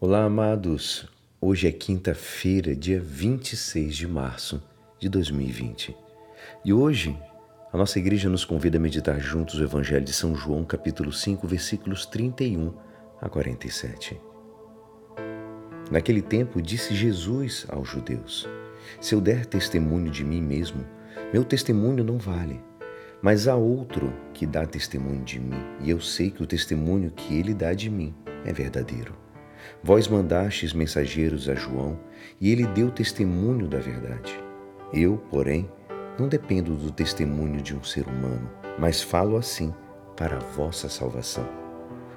Olá, amados. Hoje é quinta-feira, dia 26 de março de 2020. E hoje a nossa igreja nos convida a meditar juntos o Evangelho de São João, capítulo 5, versículos 31 a 47. Naquele tempo disse Jesus aos judeus: Se eu der testemunho de mim mesmo, meu testemunho não vale. Mas há outro que dá testemunho de mim, e eu sei que o testemunho que ele dá de mim é verdadeiro. Vós mandastes mensageiros a João, e ele deu testemunho da verdade. Eu, porém, não dependo do testemunho de um ser humano, mas falo assim para a vossa salvação.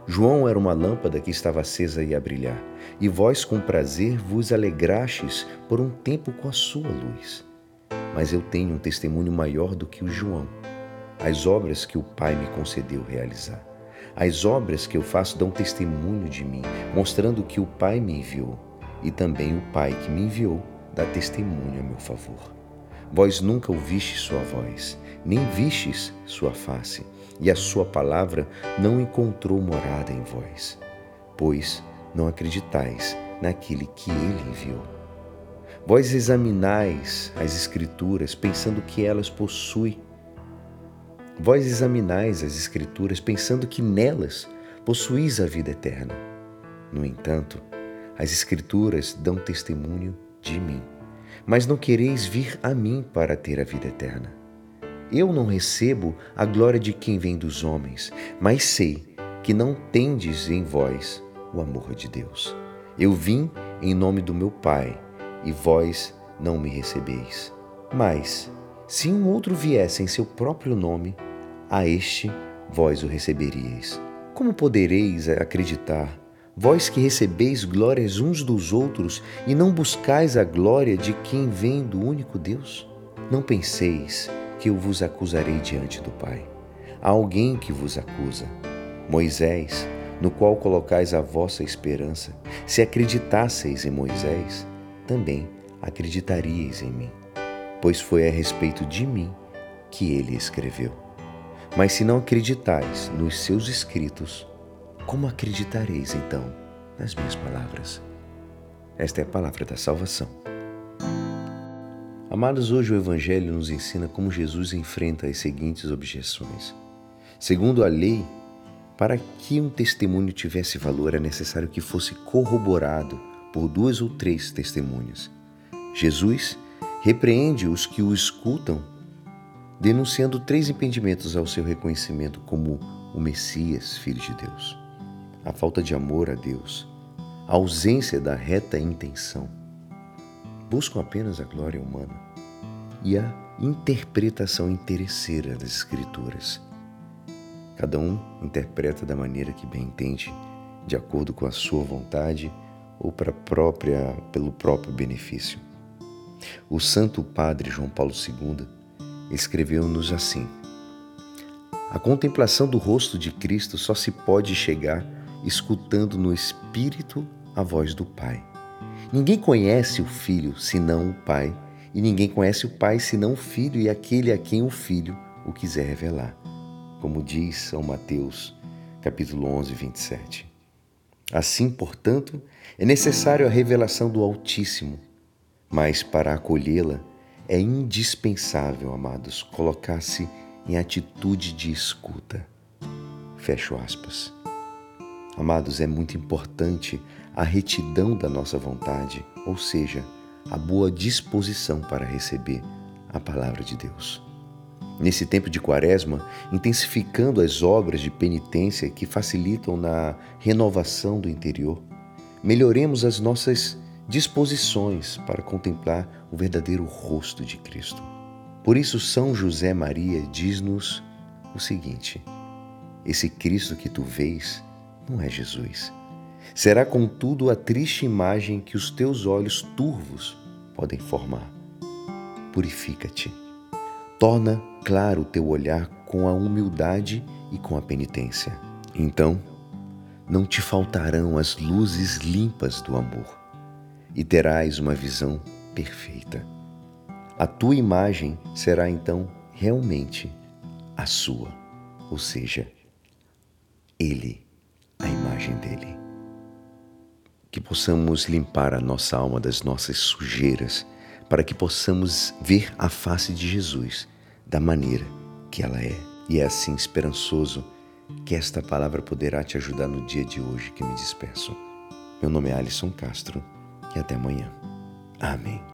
João era uma lâmpada que estava acesa e a brilhar, e vós com prazer vos alegrastes por um tempo com a sua luz. Mas eu tenho um testemunho maior do que o João, as obras que o Pai me concedeu realizar. As obras que eu faço dão testemunho de mim, mostrando que o Pai me enviou, e também o Pai que me enviou dá testemunho a meu favor. Vós nunca ouvistes sua voz, nem vistes sua face, e a sua palavra não encontrou morada em vós, pois não acreditais naquele que ele enviou. Vós examinais as Escrituras, pensando que elas possuem Vós examinais as Escrituras pensando que nelas possuís a vida eterna. No entanto, as Escrituras dão testemunho de mim, mas não quereis vir a mim para ter a vida eterna. Eu não recebo a glória de quem vem dos homens, mas sei que não tendes em vós o amor de Deus. Eu vim em nome do meu Pai, e vós não me recebeis. Mas, se um outro viesse em seu próprio nome, a este vós o receberíeis. Como podereis acreditar, vós que recebeis glórias uns dos outros e não buscais a glória de quem vem do único Deus? Não penseis que eu vos acusarei diante do Pai. Há alguém que vos acusa, Moisés, no qual colocais a vossa esperança. Se acreditasseis em Moisés, também acreditaríeis em mim, pois foi a respeito de mim que ele escreveu. Mas se não acreditais nos seus escritos, como acreditareis então nas minhas palavras? Esta é a palavra da salvação. Amados, hoje o Evangelho nos ensina como Jesus enfrenta as seguintes objeções. Segundo a lei, para que um testemunho tivesse valor, é necessário que fosse corroborado por duas ou três testemunhas. Jesus repreende os que o escutam denunciando três impedimentos ao seu reconhecimento como o Messias, Filho de Deus: a falta de amor a Deus, a ausência da reta intenção, buscam apenas a glória humana e a interpretação interesseira das Escrituras. Cada um interpreta da maneira que bem entende, de acordo com a sua vontade ou para própria, pelo próprio benefício. O Santo Padre João Paulo II escreveu-nos assim: A contemplação do rosto de Cristo só se pode chegar escutando no Espírito a voz do Pai. Ninguém conhece o Filho senão o Pai, e ninguém conhece o Pai senão o Filho e aquele a quem o Filho o quiser revelar. Como diz São Mateus, capítulo 11, 27. Assim, portanto, é necessário a revelação do Altíssimo, mas para acolhê-la é indispensável, amados, colocar-se em atitude de escuta. Fecho aspas. Amados, é muito importante a retidão da nossa vontade, ou seja, a boa disposição para receber a palavra de Deus. Nesse tempo de quaresma, intensificando as obras de penitência que facilitam na renovação do interior, melhoremos as nossas disposições para contemplar o verdadeiro rosto de Cristo. Por isso, São José Maria diz-nos o seguinte: esse Cristo que tu vês não é Jesus. Será, contudo, a triste imagem que os teus olhos turvos podem formar. Purifica-te. Torna claro o teu olhar com a humildade e com a penitência. Então, não te faltarão as luzes limpas do amor e terás uma visão perfeita. A tua imagem será então realmente a sua, ou seja, Ele, a imagem dele. que possamos limpar a nossa alma das nossas sujeiras, para que possamos ver a face de Jesus da maneira que ela é. E é assim esperançoso que esta palavra poderá te ajudar no dia de hoje que me despeço. Meu nome é Alisson Castro até amanhã. Amém.